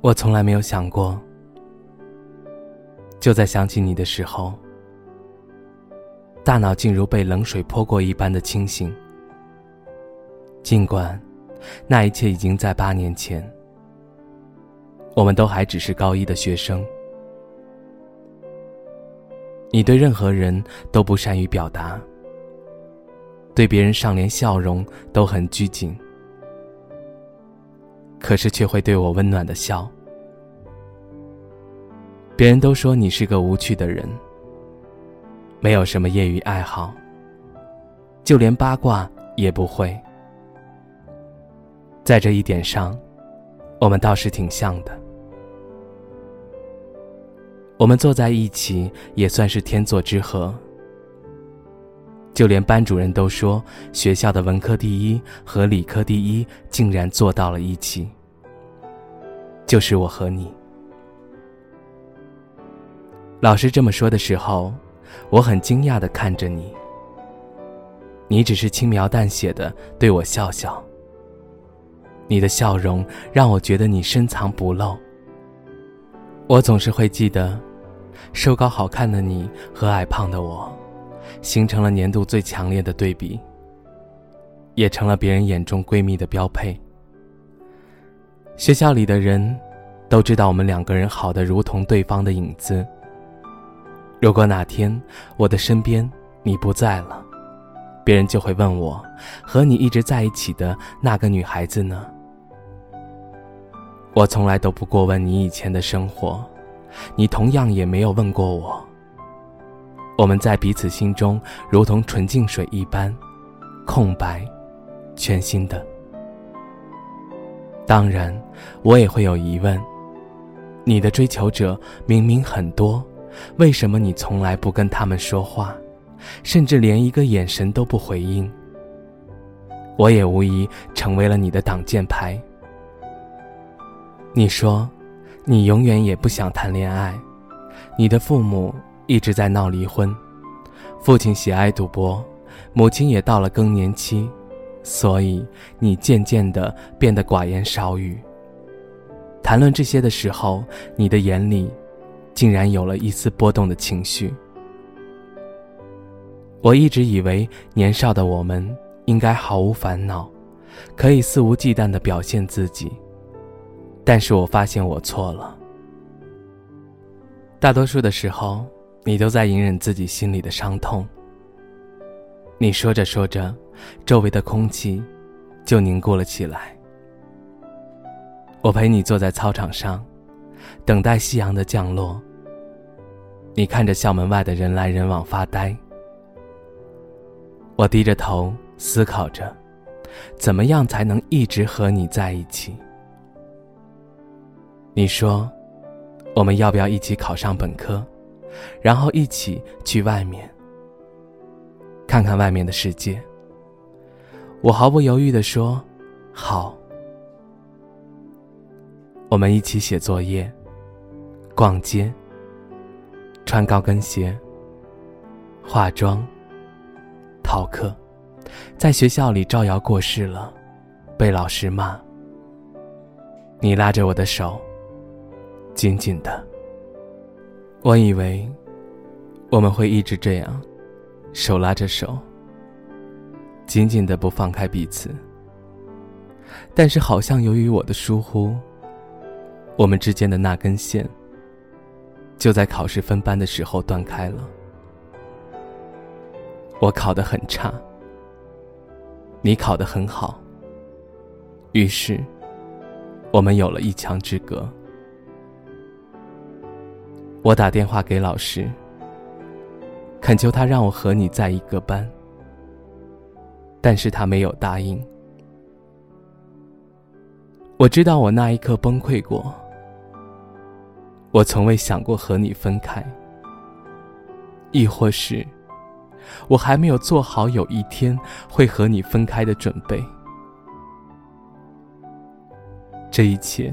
我从来没有想过，就在想起你的时候，大脑竟如被冷水泼过一般的清醒。尽管那一切已经在八年前，我们都还只是高一的学生。你对任何人都不善于表达，对别人上连笑容都很拘谨。可是却会对我温暖的笑。别人都说你是个无趣的人，没有什么业余爱好，就连八卦也不会。在这一点上，我们倒是挺像的。我们坐在一起也算是天作之合。就连班主任都说，学校的文科第一和理科第一竟然坐到了一起。就是我和你。老师这么说的时候，我很惊讶的看着你。你只是轻描淡写的对我笑笑。你的笑容让我觉得你深藏不露。我总是会记得，瘦高好看的你和矮胖的我。形成了年度最强烈的对比，也成了别人眼中闺蜜的标配。学校里的人都知道我们两个人好的如同对方的影子。如果哪天我的身边你不在了，别人就会问我，和你一直在一起的那个女孩子呢？我从来都不过问你以前的生活，你同样也没有问过我。我们在彼此心中如同纯净水一般，空白，全新的。当然，我也会有疑问：你的追求者明明很多，为什么你从来不跟他们说话，甚至连一个眼神都不回应？我也无疑成为了你的挡箭牌。你说，你永远也不想谈恋爱，你的父母。一直在闹离婚，父亲喜爱赌博，母亲也到了更年期，所以你渐渐的变得寡言少语。谈论这些的时候，你的眼里竟然有了一丝波动的情绪。我一直以为年少的我们应该毫无烦恼，可以肆无忌惮的表现自己，但是我发现我错了。大多数的时候。你都在隐忍自己心里的伤痛。你说着说着，周围的空气就凝固了起来。我陪你坐在操场上，等待夕阳的降落。你看着校门外的人来人往发呆。我低着头思考着，怎么样才能一直和你在一起。你说，我们要不要一起考上本科？然后一起去外面，看看外面的世界。我毫不犹豫地说：“好。”我们一起写作业、逛街、穿高跟鞋、化妆、逃课，在学校里招摇过市了，被老师骂。你拉着我的手，紧紧的。我以为我们会一直这样，手拉着手，紧紧的不放开彼此。但是，好像由于我的疏忽，我们之间的那根线就在考试分班的时候断开了。我考得很差，你考得很好，于是我们有了一墙之隔。我打电话给老师，恳求他让我和你在一个班，但是他没有答应。我知道我那一刻崩溃过，我从未想过和你分开，亦或是，我还没有做好有一天会和你分开的准备。这一切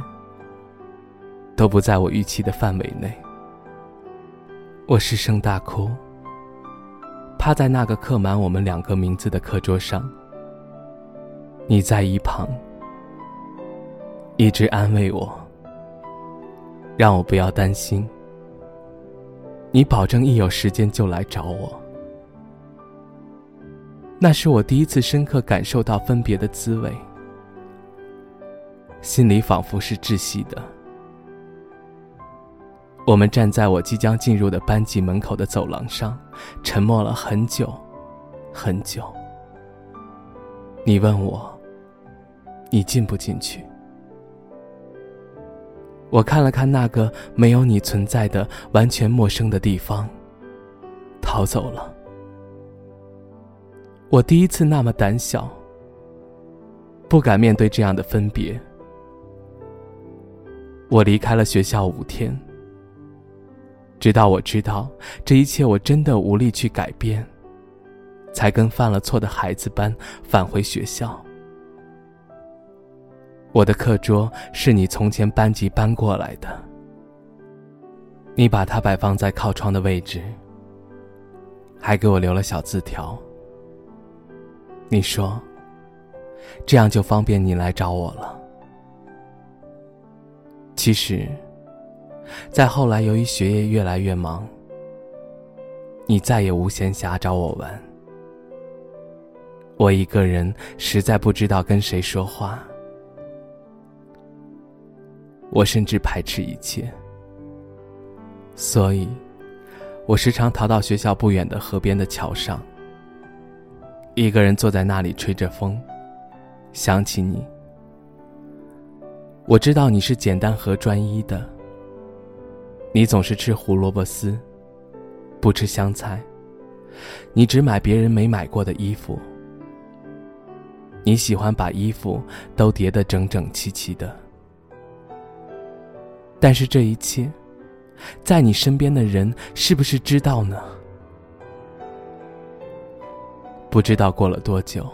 都不在我预期的范围内。我失声大哭，趴在那个刻满我们两个名字的课桌上。你在一旁，一直安慰我，让我不要担心。你保证一有时间就来找我。那是我第一次深刻感受到分别的滋味，心里仿佛是窒息的。我们站在我即将进入的班级门口的走廊上，沉默了很久，很久。你问我，你进不进去？我看了看那个没有你存在的完全陌生的地方，逃走了。我第一次那么胆小，不敢面对这样的分别。我离开了学校五天，直到我知道这一切我真的无力去改变，才跟犯了错的孩子般返回学校。我的课桌是你从前班级搬过来的，你把它摆放在靠窗的位置，还给我留了小字条。你说，这样就方便你来找我了。其实，再后来由于学业越来越忙，你再也无闲暇找我玩，我一个人实在不知道跟谁说话。我甚至排斥一切，所以，我时常逃到学校不远的河边的桥上，一个人坐在那里吹着风，想起你。我知道你是简单和专一的，你总是吃胡萝卜丝，不吃香菜，你只买别人没买过的衣服，你喜欢把衣服都叠得整整齐齐的。但是这一切，在你身边的人是不是知道呢？不知道过了多久，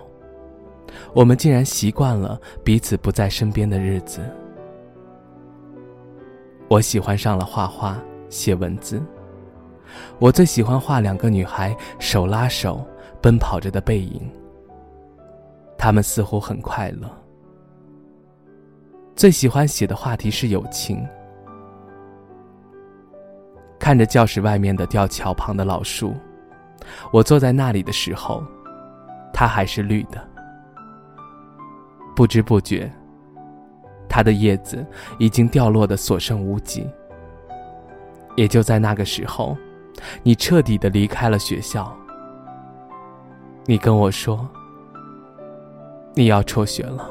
我们竟然习惯了彼此不在身边的日子。我喜欢上了画画、写文字。我最喜欢画两个女孩手拉手奔跑着的背影。她们似乎很快乐。最喜欢写的话题是友情。看着教室外面的吊桥旁的老树，我坐在那里的时候，它还是绿的。不知不觉，它的叶子已经掉落的所剩无几。也就在那个时候，你彻底的离开了学校。你跟我说，你要辍学了。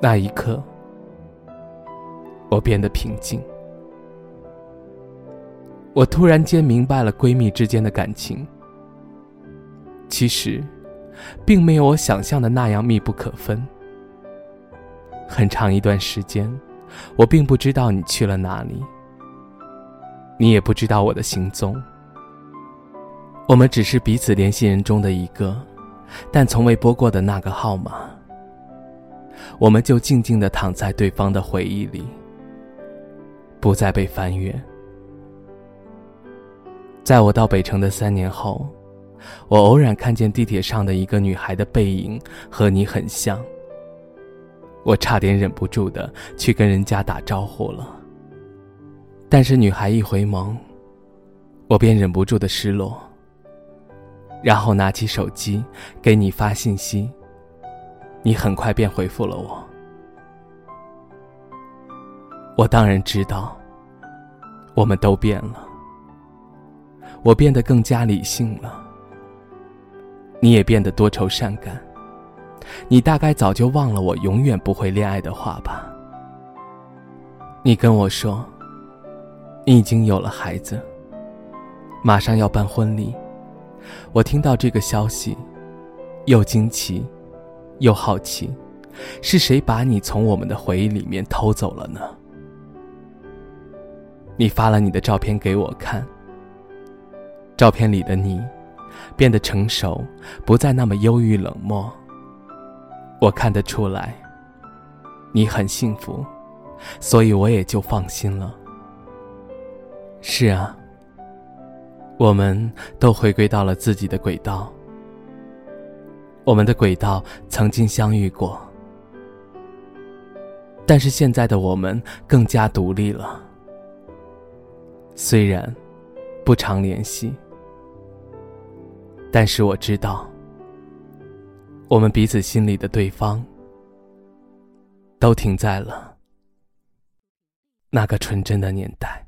那一刻，我变得平静。我突然间明白了闺蜜之间的感情，其实，并没有我想象的那样密不可分。很长一段时间，我并不知道你去了哪里，你也不知道我的行踪。我们只是彼此联系人中的一个，但从未拨过的那个号码。我们就静静的躺在对方的回忆里，不再被翻阅。在我到北城的三年后，我偶然看见地铁上的一个女孩的背影和你很像。我差点忍不住的去跟人家打招呼了，但是女孩一回眸，我便忍不住的失落。然后拿起手机给你发信息，你很快便回复了我。我当然知道，我们都变了。我变得更加理性了，你也变得多愁善感。你大概早就忘了我永远不会恋爱的话吧？你跟我说，你已经有了孩子，马上要办婚礼。我听到这个消息，又惊奇，又好奇，是谁把你从我们的回忆里面偷走了呢？你发了你的照片给我看。照片里的你，变得成熟，不再那么忧郁冷漠。我看得出来，你很幸福，所以我也就放心了。是啊，我们都回归到了自己的轨道。我们的轨道曾经相遇过，但是现在的我们更加独立了。虽然不常联系，但是我知道，我们彼此心里的对方，都停在了那个纯真的年代。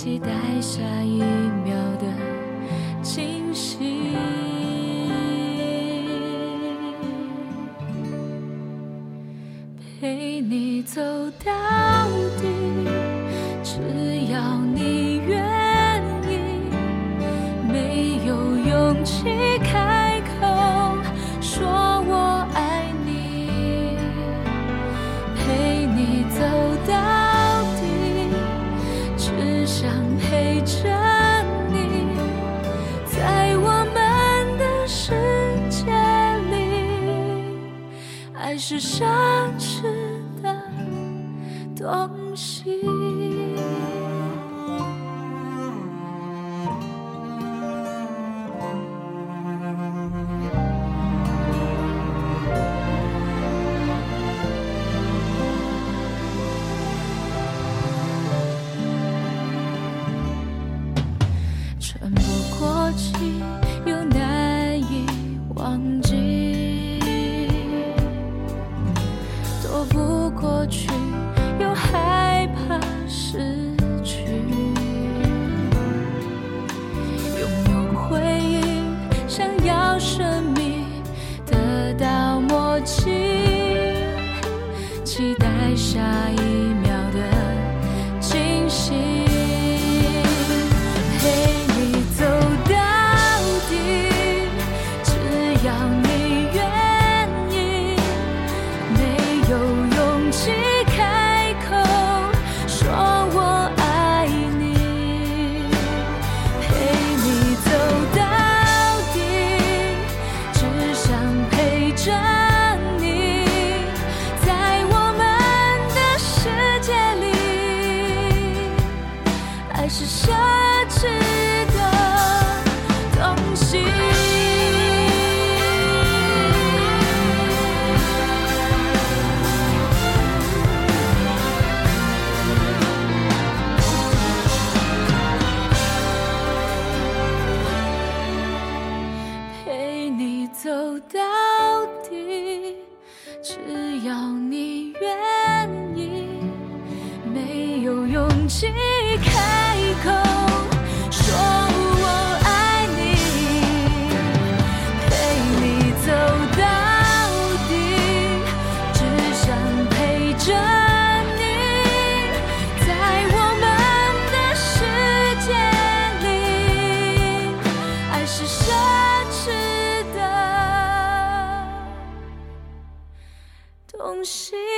期待下一秒的。惊喜，陪你走到底，只要你走到底，只要你愿意，没有勇气东西。